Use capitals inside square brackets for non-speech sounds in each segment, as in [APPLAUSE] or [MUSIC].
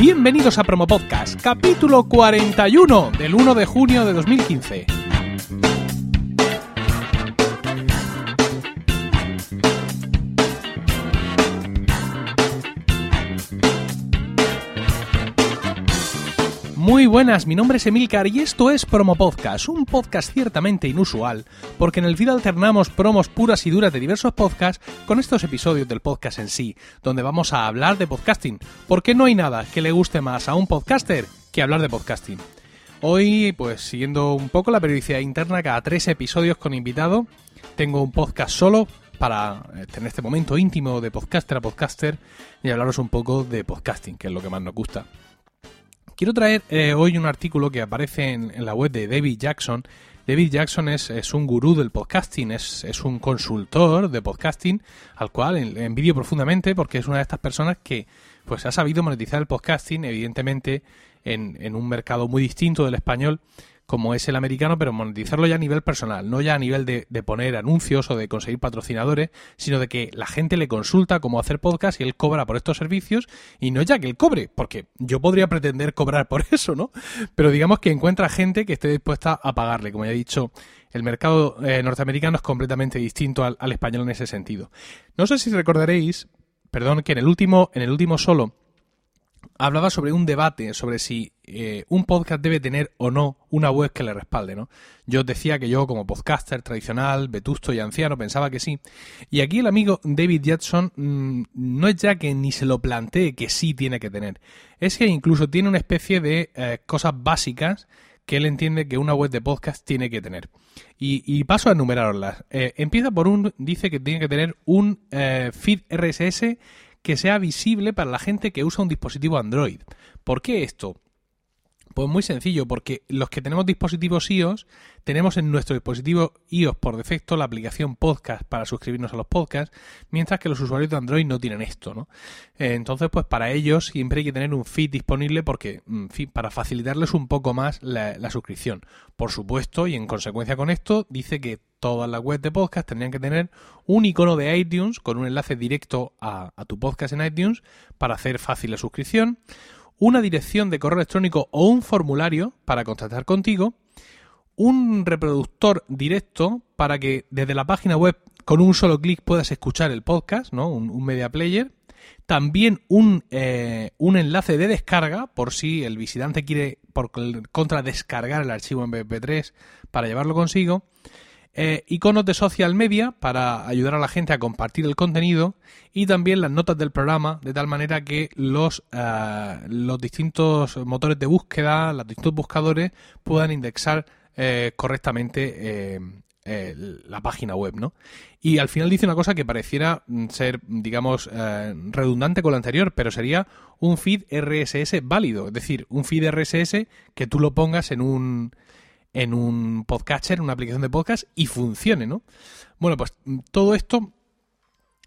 Bienvenidos a Promo Podcast, capítulo 41 del 1 de junio de 2015. Muy buenas, mi nombre es Emilcar y esto es Promo Podcast, un podcast ciertamente inusual, porque en el feed alternamos promos puras y duras de diversos podcasts con estos episodios del podcast en sí, donde vamos a hablar de podcasting, porque no hay nada que le guste más a un podcaster que hablar de podcasting. Hoy, pues siguiendo un poco la periodicidad interna, cada tres episodios con invitado, tengo un podcast solo para eh, tener este momento íntimo de podcaster a podcaster y hablaros un poco de podcasting, que es lo que más nos gusta. Quiero traer eh, hoy un artículo que aparece en, la web de David Jackson. David Jackson es, un gurú del podcasting, es, un consultor de podcasting al cual envidio profundamente porque es una de estas personas que pues ha sabido monetizar el podcasting, evidentemente en, en un mercado muy distinto del español como es el americano, pero monetizarlo ya a nivel personal, no ya a nivel de, poner anuncios o de conseguir patrocinadores, sino de que la gente le consulta cómo hacer podcast y él cobra por estos servicios y no ya que él cobre, porque yo podría pretender cobrar por [LAUGHS] eso, ¿no? Pero digamos que encuentra gente que esté dispuesta a pagarle, como ya he dicho. El mercado eh, norteamericano es completamente distinto al, al español en ese sentido. No sé si recordaréis, perdón, que en el último, en el último solo hablaba sobre un debate sobre si eh, un podcast debe tener o no una web que le respalde, ¿no? Yo decía que yo como podcaster tradicional, vetusto y anciano pensaba que sí. Y aquí el amigo David Jackson mm, no es ya que ni se lo plantee que sí tiene que tener. Es que incluso tiene una especie de eh, cosas básicas que él entiende que una web de podcast tiene que tener. Y, paso a enumerarlas. Eh, empieza por un, dice que tiene que tener un feed RSS que sea visible para la gente que usa un dispositivo Android. ¿Por qué esto? Pues muy sencillo, porque los que tenemos dispositivos iOS, tenemos en nuestro dispositivo iOS por defecto la aplicación podcast para suscribirnos a los podcasts, mientras que los usuarios de Android no tienen esto, ¿no? Eh, entonces, pues para ellos siempre hay que tener un feed disponible porque, en fin, para facilitarles un poco más la, suscripción. Por supuesto, y en consecuencia con esto, dice que todas las webs de podcast tendrían que tener un icono de iTunes con un enlace directo a tu podcast en iTunes para hacer fácil la suscripción una dirección de correo electrónico o un formulario para contactar contigo, un reproductor directo para que desde la página web con un solo clic puedas escuchar el podcast, ¿no? Un, media player. También un, eh, un, enlace de descarga por si el visitante quiere por contra descargar el archivo en MP3 para llevarlo consigo eh, iconos de social media para ayudar a la gente a compartir el contenido y también las notas del programa de tal manera que los, eh, los distintos motores de búsqueda, los distintos buscadores puedan indexar eh, correctamente la página web, ¿no? Y al final dice una cosa que pareciera mm, ser, digamos, redundante con lo anterior, pero sería un feed RSS válido, es decir, un feed RSS que tú lo pongas en un en un podcatcher, en una aplicación de podcast y funcione, ¿no? Bueno, pues mm, todo esto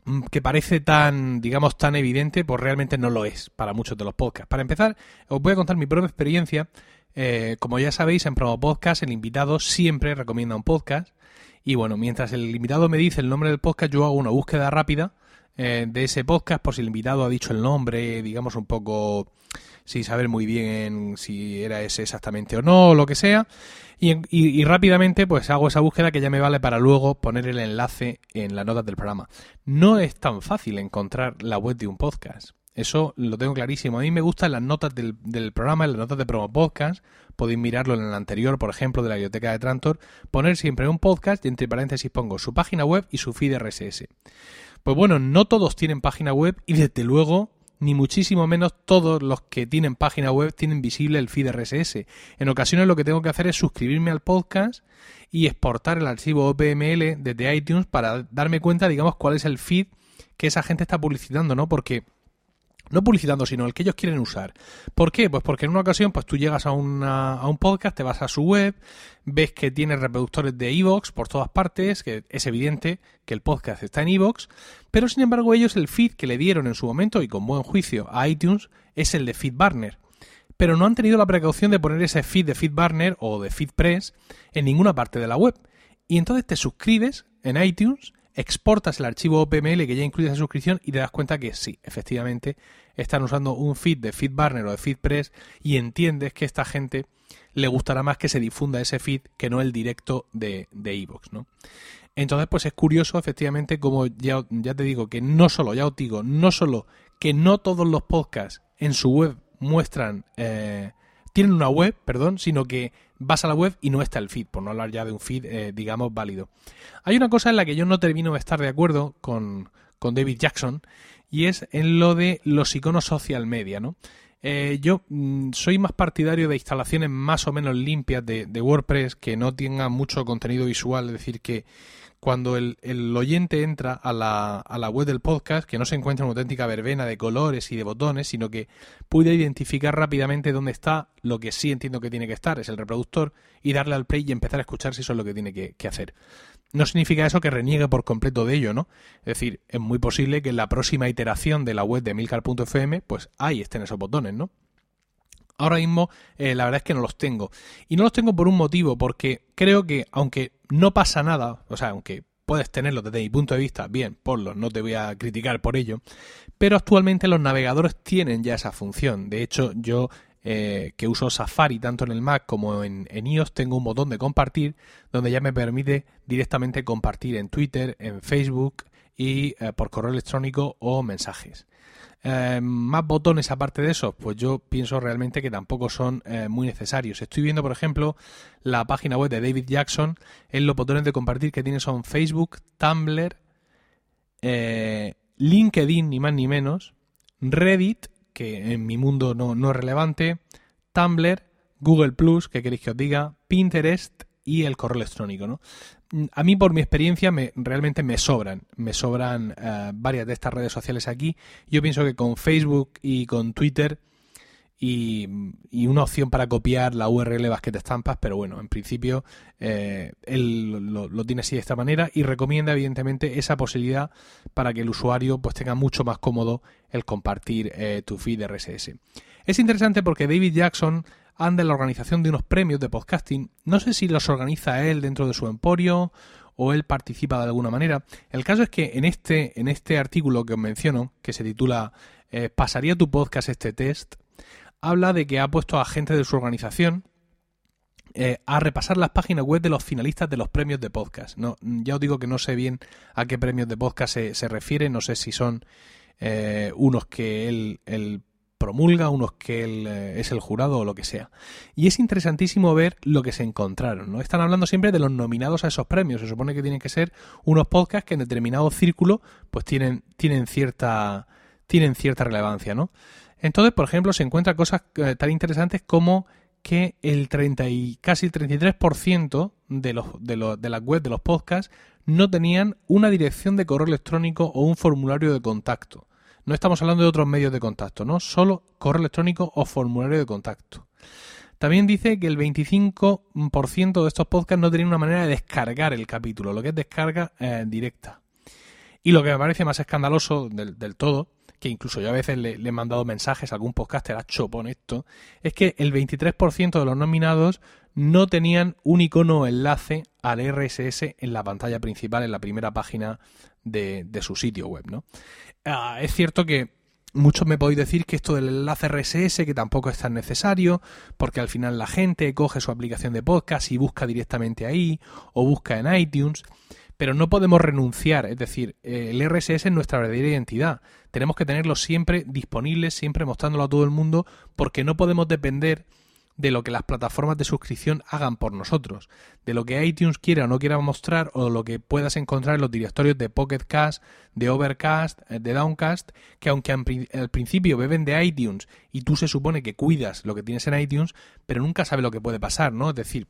mm, que parece tan, digamos, tan evidente, pues realmente no lo es para muchos de los podcasts. Para empezar, os voy a contar mi propia experiencia. Eh, como ya sabéis, en Promo Podcast el invitado siempre recomienda un podcast. Y bueno, mientras el invitado me dice el nombre del podcast, yo hago una búsqueda rápida eh, de ese podcast por si el invitado ha dicho el nombre, digamos un poco sin saber muy bien si era ese exactamente o no, o lo que sea. Y, rápidamente pues hago esa búsqueda que ya me vale para luego poner el enlace en las notas del programa. No es tan fácil encontrar la web de un podcast. Eso lo tengo clarísimo. A mí me gustan las notas del, programa, las notas de promo podcast. Podéis mirarlo en el anterior, por ejemplo, de la biblioteca de Trantor. Poner siempre un podcast y entre paréntesis pongo su página web y su feed RSS. Pues bueno, no todos tienen página web y desde luego ni muchísimo menos todos los que tienen página web tienen visible el feed RSS. En ocasiones lo que tengo que hacer es suscribirme al podcast y exportar el archivo OPML desde iTunes para darme cuenta, digamos, cuál es el feed que esa gente está publicitando, ¿no? Porque no publicitando, sino el que ellos quieren usar. ¿Por qué? Pues porque en una ocasión pues tú llegas a, a un podcast, te vas a su web, ves que tiene reproductores de Evox por todas partes, que es evidente que el podcast está en Evox, pero sin embargo ellos el feed que le dieron en su momento y con buen juicio a iTunes es el de FeedBurner. Pero no han tenido la precaución de poner ese feed de FeedBurner o de FeedPress en ninguna parte de la web. Y entonces te suscribes en iTunes exportas el archivo OPML que ya incluye esa suscripción y te das cuenta que sí, efectivamente están usando un feed de FeedBurner o de FeedPress y entiendes que a esta gente le gustará más que se difunda ese feed que no el directo de Evox, ¿no? Entonces, pues es curioso, efectivamente, como ya, ya te digo, que no solo, ya os digo, no solo que no todos los podcasts en su web muestran, eh, tienen una web, perdón, sino que vas a la web y no está el feed, por no hablar ya de un feed, eh, digamos, válido. Hay una cosa en la que yo no termino de estar de acuerdo con, con David Jackson y es en lo de los iconos social media, ¿no? Eh, yo mm, soy más partidario de instalaciones más o menos limpias de, de, WordPress que no tengan mucho contenido visual, es decir, que cuando el, oyente entra a la, a la, web del podcast, que no se encuentra una auténtica verbena de colores y de botones, sino que puede identificar rápidamente dónde está lo que sí entiendo que tiene que estar, es el reproductor, y darle al play y empezar a escuchar si eso es lo que tiene que, hacer. No significa eso que reniegue por completo de ello, ¿no? Es decir, es muy posible que en la próxima iteración de la web de milcar.fm, pues ahí estén esos botones, ¿no? Ahora mismo eh, la verdad es que no los tengo. Y no los tengo por un motivo, porque creo que aunque no pasa nada, o sea, aunque puedes tenerlos desde mi punto de vista, bien, ponlos, no te voy a criticar por ello, pero actualmente los navegadores tienen ya esa función. De hecho, yo eh, que uso Safari tanto en el Mac como en, iOS tengo un botón de compartir donde ya me permite directamente compartir en Twitter, en Facebook y eh, por correo electrónico o mensajes. Eh, más botones aparte de eso, pues yo pienso realmente que tampoco son eh, muy necesarios. Estoy viendo, por ejemplo, la página web de David Jackson. En los botones de compartir que tiene son Facebook, Tumblr, LinkedIn, ni más ni menos, Reddit, que en mi mundo no, no es relevante, Tumblr, Google Plus, que queréis que os diga, Pinterest y el correo electrónico, ¿no? A mí por mi experiencia me, realmente me sobran, me sobran eh, varias de estas redes sociales aquí. Yo pienso que con Facebook y con Twitter y, una opción para copiar la URL basket estampas, pero bueno, en principio eh, él lo, tiene así de esta manera y recomienda evidentemente esa posibilidad para que el usuario pues tenga mucho más cómodo el compartir eh, tu feed RSS. Es interesante porque David Jackson anda en la organización de unos premios de podcasting. No sé si los organiza él dentro de su emporio o él participa de alguna manera. El caso es que en este, en este artículo que os menciono, que se titula eh, ¿Pasaría tu podcast este test? habla de que ha puesto a gente de su organización eh, a repasar las páginas web de los finalistas de los premios de podcast. No, ya os digo que no sé bien a qué premios de podcast se, se refiere, no sé si son eh, unos que él, él promulga, unos que él eh, es el jurado o lo que sea. Y es interesantísimo ver lo que se encontraron, ¿no? Están hablando siempre de los nominados a esos premios. Se supone que tienen que ser unos podcasts que en determinado círculo pues tienen, tienen cierta tienen cierta relevancia, ¿no? Entonces, por ejemplo, se encuentran cosas eh, tan interesantes como que el 30 y casi el 33% de, los, de, los, de las webs de los podcasts no tenían una dirección de correo electrónico o un formulario de contacto. No estamos hablando de otros medios de contacto, ¿no? Solo correo electrónico o formulario de contacto. También dice que el 25% de estos podcasts no tenían una manera de descargar el capítulo, lo que es descarga eh, directa. Y lo que me parece más escandaloso del, todo, que incluso yo a veces le, he mandado mensajes a algún podcaster a chopón esto, es que el 23% de los nominados no tenían un icono o enlace al RSS en la pantalla principal, en la primera página de, de su sitio web, ¿no? Ah, es cierto que muchos me podéis decir que esto del enlace RSS que tampoco es tan necesario porque al final la gente coge su aplicación de podcast y busca directamente ahí o busca en iTunes pero no podemos renunciar, es decir, eh, el RSS es nuestra verdadera identidad. Tenemos que tenerlo siempre disponible, siempre mostrándolo a todo el mundo, porque no podemos depender de lo que las plataformas de suscripción hagan por nosotros, de lo que iTunes quiera o no quiera mostrar o lo que puedas encontrar en los directorios de Pocket Cast, de Overcast, eh, de Downcast, que aunque al principio beben de iTunes y tú se supone que cuidas lo que tienes en iTunes, pero nunca sabes lo que puede pasar, ¿no? Es decir,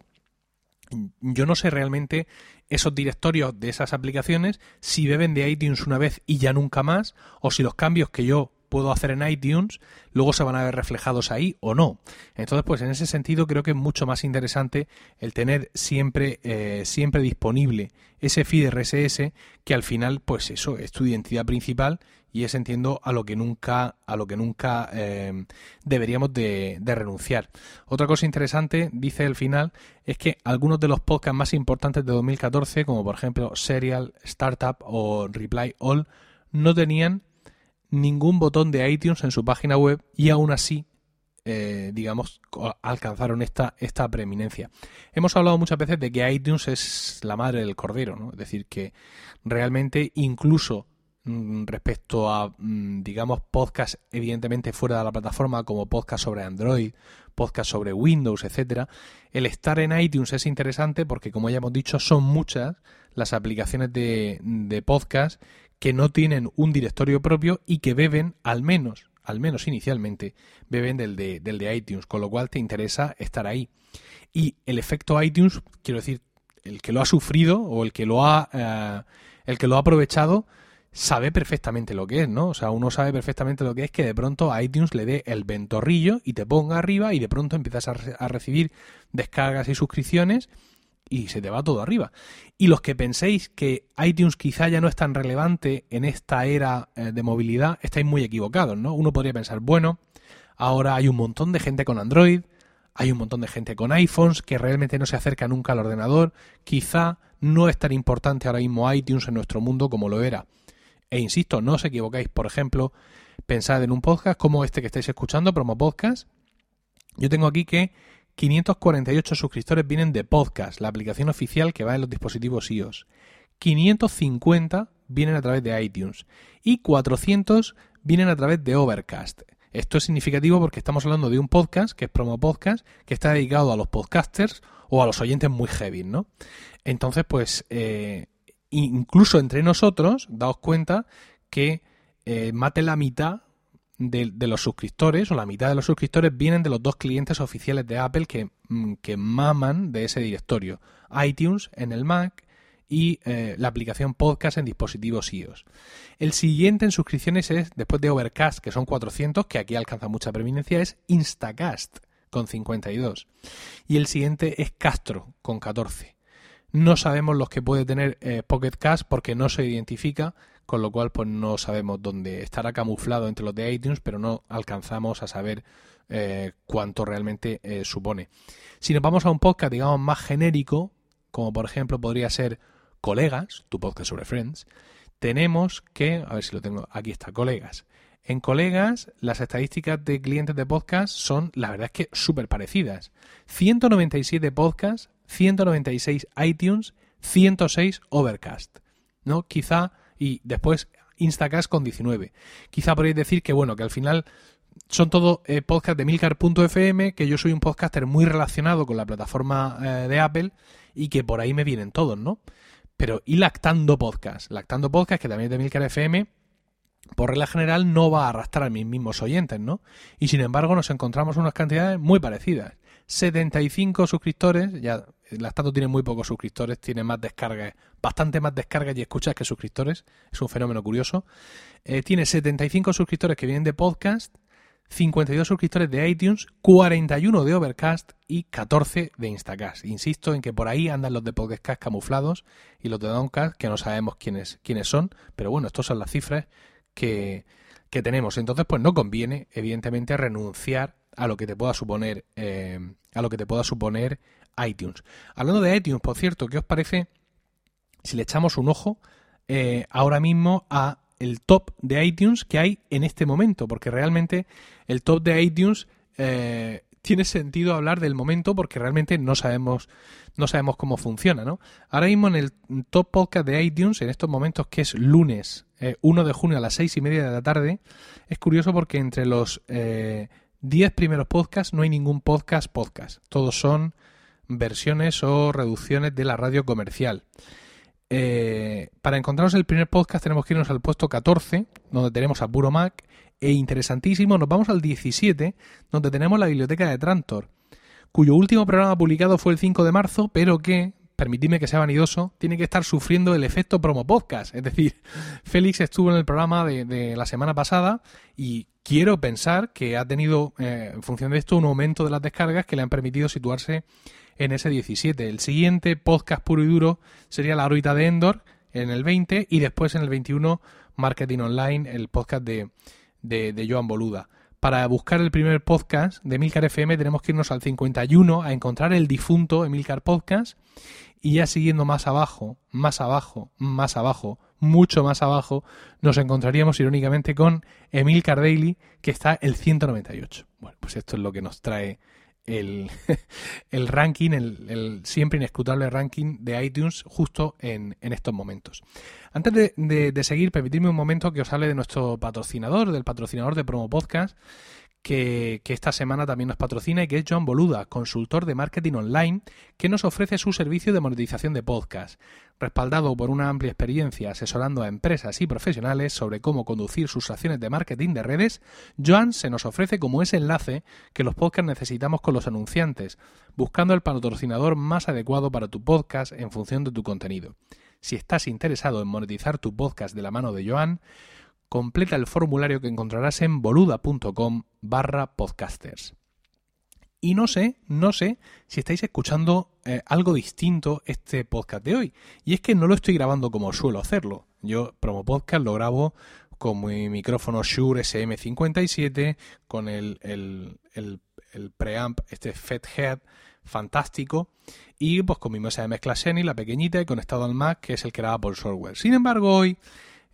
yo no sé realmente esos directorios de esas aplicaciones si beben de iTunes una vez y ya nunca más, o si los cambios que yo puedo hacer en iTunes, luego se van a ver reflejados ahí o no. Entonces, pues en ese sentido creo que es mucho más interesante el tener siempre, eh, siempre disponible ese feed RSS que al final, pues eso, es tu identidad principal y es entiendo a lo que nunca a lo que nunca eh, deberíamos de, de, renunciar otra cosa interesante dice el final es que algunos de los podcasts más importantes de 2014 como por ejemplo Serial Startup o Reply All no tenían ningún botón de iTunes en su página web y aún así eh, digamos, alcanzaron esta, esta preeminencia. Hemos hablado muchas veces de que iTunes es la madre del cordero, ¿no? Es decir, que realmente incluso mm, respecto a, mm, digamos, podcast evidentemente fuera de la plataforma, como podcast sobre Android, podcast sobre Windows, etcétera, el estar en iTunes es interesante porque, como ya hemos dicho, son muchas las aplicaciones de, de podcast que no tienen un directorio propio y que beben al menos al menos inicialmente, beben del de, del de iTunes, con lo cual te interesa estar ahí. Y el efecto iTunes, quiero decir, el que lo ha sufrido o el que lo ha, eh, el que lo ha aprovechado, sabe perfectamente lo que es, ¿no? O sea, uno sabe perfectamente lo que es que de pronto a iTunes le dé el ventorrillo y te ponga arriba y de pronto empiezas a, a recibir descargas y suscripciones y se te va todo arriba. Y los que penséis que iTunes quizá ya no es tan relevante en esta era eh, de movilidad, estáis muy equivocados, ¿no? Uno podría pensar, bueno, ahora hay un montón de gente con Android, hay un montón de gente con iPhones que realmente no se acerca nunca al ordenador, quizá no es tan importante ahora mismo iTunes en nuestro mundo como lo era. E insisto, no os equivocáis, por ejemplo, pensad en un podcast como este que estáis escuchando, Promo Podcast. Yo tengo aquí que 548 suscriptores vienen de Podcast, la aplicación oficial que va en los dispositivos iOS. 550 vienen a través de iTunes y 400 vienen a través de Overcast. Esto es significativo porque estamos hablando de un podcast, que es Promo Podcast, que está dedicado a los podcasters o a los oyentes muy heavy, ¿no? Entonces, pues, eh, incluso entre nosotros, daos cuenta que eh, mate la mitad de, los suscriptores, o la mitad de los suscriptores, vienen de los dos clientes oficiales de Apple que, mm, que maman de ese directorio. iTunes en el Mac y eh, la aplicación Podcast en dispositivos iOS. El siguiente en suscripciones es, después de Overcast, que son 400, que aquí alcanza mucha preeminencia, es Instacast, con 52. Y el siguiente es Castro, con 14. No sabemos los que puede tener eh, Pocket Cast porque no se identifica con lo cual pues no sabemos dónde estará camuflado entre los de iTunes, pero no alcanzamos a saber eh, cuánto realmente eh, supone. Si nos vamos a un podcast, digamos, más genérico, como por ejemplo podría ser Colegas, tu podcast sobre Friends, tenemos que, a ver si lo tengo, aquí está, Colegas. En Colegas, las estadísticas de clientes de podcast son, la verdad es que súper parecidas. 197 podcasts, 196 iTunes, 106 Overcast. ¿no? Quizá y después Instacast con 19. Quizá podéis decir que bueno, que al final son todo eh, podcast de milcar.fm, que yo soy un podcaster muy relacionado con la plataforma eh, de Apple y que por ahí me vienen todos, ¿no? Pero y Lactando Podcast, Lactando Podcast, que también es de Milcar FM, por regla general no va a arrastrar a mis mismos oyentes, ¿no? Y sin embargo nos encontramos unas cantidades muy parecidas. 75 suscriptores, ya Lactando tiene muy pocos suscriptores, tiene más descargas, bastante más descargas y escuchas que suscriptores, es un fenómeno curioso. Eh, tiene 75 suscriptores que vienen de podcast, 52 suscriptores de iTunes, 41 de Overcast y 14 de Instacast. Insisto en que por ahí andan los de Podcast camuflados y los de Downcast que no sabemos quiénes, quiénes son, pero bueno, estas son las cifras que, que tenemos. Entonces, pues no conviene, evidentemente, renunciar a lo que te pueda suponer eh, a lo que te pueda suponer iTunes. Hablando de iTunes, por cierto, ¿qué os parece si le echamos un ojo eh, ahora mismo a el top de iTunes que hay en este momento? Porque realmente el top de iTunes eh, tiene sentido hablar del momento porque realmente no sabemos no sabemos cómo funciona, ¿no? Ahora mismo en el top podcast de iTunes, en estos momentos que es lunes 1 de junio a las 6 y media de la tarde, es curioso porque entre los 10 primeros podcasts no hay ningún podcast podcast. Todos son versiones o reducciones de la radio comercial. Eh, para encontrarnos el primer podcast tenemos que irnos al puesto 14, donde tenemos a Puro Mac, e interesantísimo, nos vamos al 17, donde tenemos la biblioteca de Trantor, cuyo último programa publicado fue el 5 de marzo, pero que permitidme que sea vanidoso, tiene que estar sufriendo el efecto promo podcast. Es decir, [LAUGHS] Félix estuvo en el programa de, la semana pasada y quiero pensar que ha tenido, eh, en función de esto, un aumento de las descargas que le han permitido situarse en ese 17. El siguiente podcast puro y duro sería La órbita de Endor en el 20 y después en el 21 Marketing Online, el podcast de, de, de Joan Boluda para buscar el primer podcast de Emilcar FM tenemos que irnos al 51 a encontrar el difunto Emilcar Podcast y ya siguiendo más abajo, más abajo, más abajo, mucho más abajo, nos encontraríamos irónicamente con Emilcar Daily que está el 198. Bueno, pues esto es lo que nos trae el, [LAUGHS] el ranking, el, siempre inescrutable ranking de iTunes justo en, en estos momentos. Antes de, de, seguir, permitidme un momento que os hable de nuestro patrocinador, del patrocinador de Promo Podcast, que, esta semana también nos patrocina y que es John Boluda, consultor de marketing online, que nos ofrece su servicio de monetización de podcast. Respaldado por una amplia experiencia asesorando a empresas y profesionales sobre cómo conducir sus acciones de marketing de redes, Joan se nos ofrece como ese enlace que los podcasts necesitamos con los anunciantes, buscando el patrocinador más adecuado para tu podcast en función de tu contenido. Si estás interesado en monetizar tu podcast de la mano de Joan, completa el formulario que encontrarás en boluda.com barra podcasters. Y no sé, no sé si estáis escuchando eh, algo distinto este podcast de hoy. Y es que no lo estoy grabando como suelo hacerlo. Yo, promo podcast, lo grabo con mi micrófono Shure SM57, con el, preamp, este FEThead fantástico, y pues con mi mesa de mezcla Sony, la pequeñita, y conectado al Mac, que es el que graba por software. Sin embargo, hoy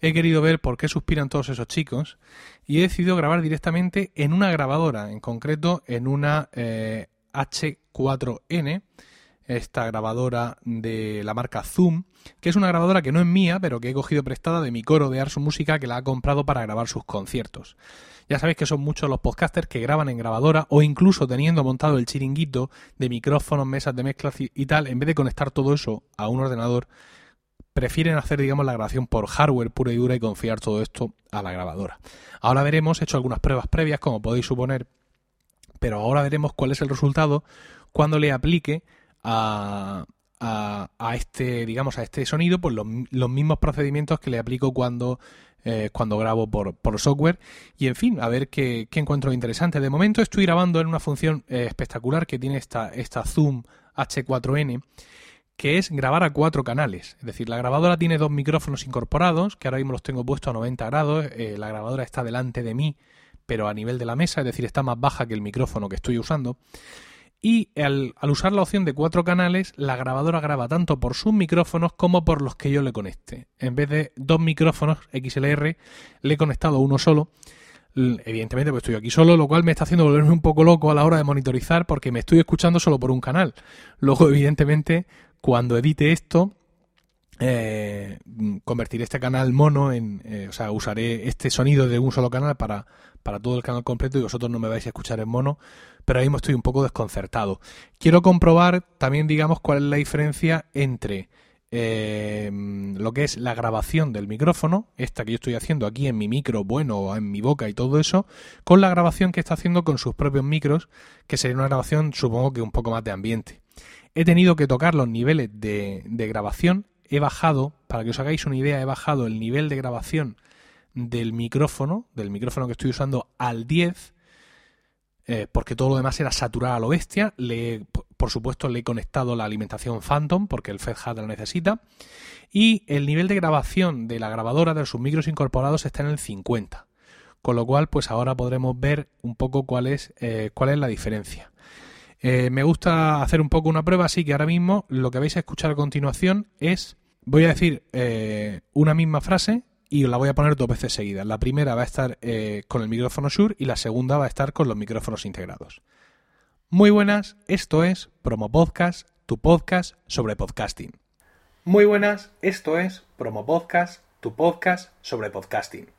he querido ver por qué suspiran todos esos chicos y he decidido grabar directamente en una grabadora, en concreto en una H4N, eh, esta grabadora de la marca Zoom, que es una grabadora que no es mía, pero que he cogido prestada de mi coro de Arso Música que la ha comprado para grabar sus conciertos. Ya sabéis que son muchos los podcasters que graban en grabadora o incluso teniendo montado el chiringuito de micrófonos, mesas de mezcla y tal, en vez de conectar todo eso a un ordenador, prefieren hacer, digamos, la grabación por hardware pura y dura y confiar todo esto a la grabadora. Ahora veremos, he hecho algunas pruebas previas, como podéis suponer, pero ahora veremos cuál es el resultado cuando le aplique a, a, este, digamos, a este sonido, pues los, mismos procedimientos que le aplico cuando, eh, cuando grabo por, por, software. Y en fin, a ver qué, qué, encuentro interesante. De momento estoy grabando en una función eh, espectacular que tiene esta, esta Zoom H4n que es grabar a cuatro canales. Es decir, la grabadora tiene dos micrófonos incorporados, que ahora mismo los tengo puestos a 90 grados. Eh, la grabadora está delante de mí, pero a nivel de la mesa, es decir, está más baja que el micrófono que estoy usando. Y al, usar la opción de cuatro canales, la grabadora graba tanto por sus micrófonos como por los que yo le conecte. En vez de dos micrófonos XLR, le he conectado uno solo evidentemente pues estoy aquí solo, lo cual me está haciendo volverme un poco loco a la hora de monitorizar porque me estoy escuchando solo por un canal. Luego, evidentemente, cuando edite esto, eh, convertiré este canal mono en, eh, o sea, usaré este sonido de un solo canal para, para todo el canal completo y vosotros no me vais a escuchar en mono, pero ahora mismo estoy un poco desconcertado. Quiero comprobar también, digamos, cuál es la diferencia entre eh, lo que es la grabación del micrófono, esta que yo estoy haciendo aquí en mi micro, bueno, en mi boca y todo eso, con la grabación que está haciendo con sus propios micros, que sería una grabación supongo que un poco más de ambiente. He tenido que tocar los niveles de, grabación. He bajado, para que os hagáis una idea, he bajado el nivel de grabación del micrófono, del micrófono que estoy usando al 10, eh, porque todo lo demás era saturar a lo bestia. Le, por supuesto, le he conectado la alimentación Phantom, porque el FedHat la necesita. Y el nivel de grabación de la grabadora de sus micros incorporados está en el 50. Con lo cual, pues ahora podremos ver un poco cuál es, eh, cuál es la diferencia. Eh, me gusta hacer un poco una prueba, así que ahora mismo lo que vais a escuchar a continuación es, voy a decir eh, una misma frase y la voy a poner dos veces seguidas. La primera va a estar eh, con el micrófono Shure y la segunda va a estar con los micrófonos integrados. Muy buenas, esto es Promo Podcast, tu podcast sobre podcasting. Muy buenas, esto es Promo Podcast, tu podcast sobre podcasting.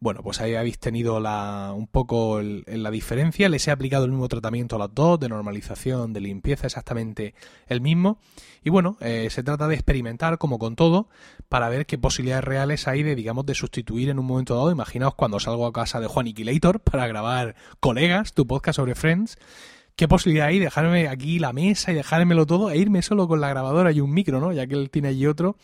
Bueno, pues ahí habéis tenido la, un poco la diferencia. Les he aplicado el mismo tratamiento a las dos, de normalización, de limpieza, exactamente el mismo. Y bueno, eh, se trata de experimentar, como con todo, para ver qué posibilidades reales hay de, digamos, de sustituir en un momento dado. Imaginaos cuando salgo a casa de Juan Iquilator [LAUGHS] para grabar Colegas, tu podcast sobre Friends qué posibilidad hay de dejarme aquí la mesa y dejármelo todo e irme solo con la grabadora y un micro, ¿no? Ya que él tiene allí otro,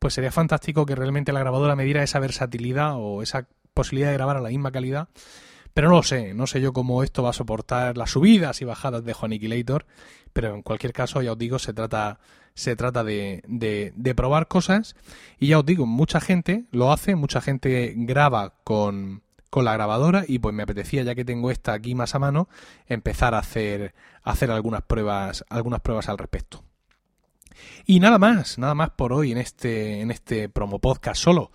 pues sería fantástico que realmente la grabadora me diera esa versatilidad o esa posibilidad de grabar a la misma calidad. Pero no lo sé, no sé yo cómo esto va a soportar las subidas y bajadas de Juaniquilator, pero en cualquier caso, ya os digo, se trata, se trata de, de, de probar cosas. Y ya os digo, mucha gente lo hace, mucha gente graba con, con la grabadora y pues me apetecía ya que tengo esta aquí más a mano empezar a hacer a hacer algunas pruebas algunas pruebas al respecto. Y nada más nada más por hoy en este en este promo podcast solo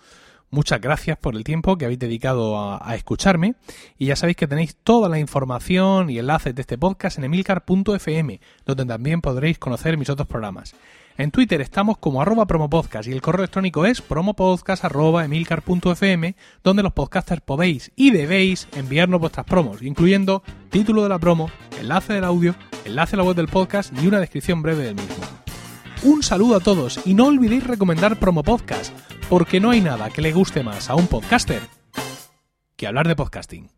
Muchas gracias por el tiempo que habéis dedicado a, escucharme y ya sabéis que tenéis toda la información y enlaces de este podcast en emilcar.fm, donde también podréis conocer mis otros programas. En Twitter estamos como arroba promopodcast y el correo electrónico es promopodcast.emilcar.fm, donde los podcasters podéis y debéis enviarnos vuestras promos, incluyendo título de la promo, enlace del audio, enlace a la web del podcast y una descripción breve del mismo. Un saludo a todos y no olvidéis recomendar Promo Podcast, porque no hay nada que le guste más a un podcaster que hablar de podcasting.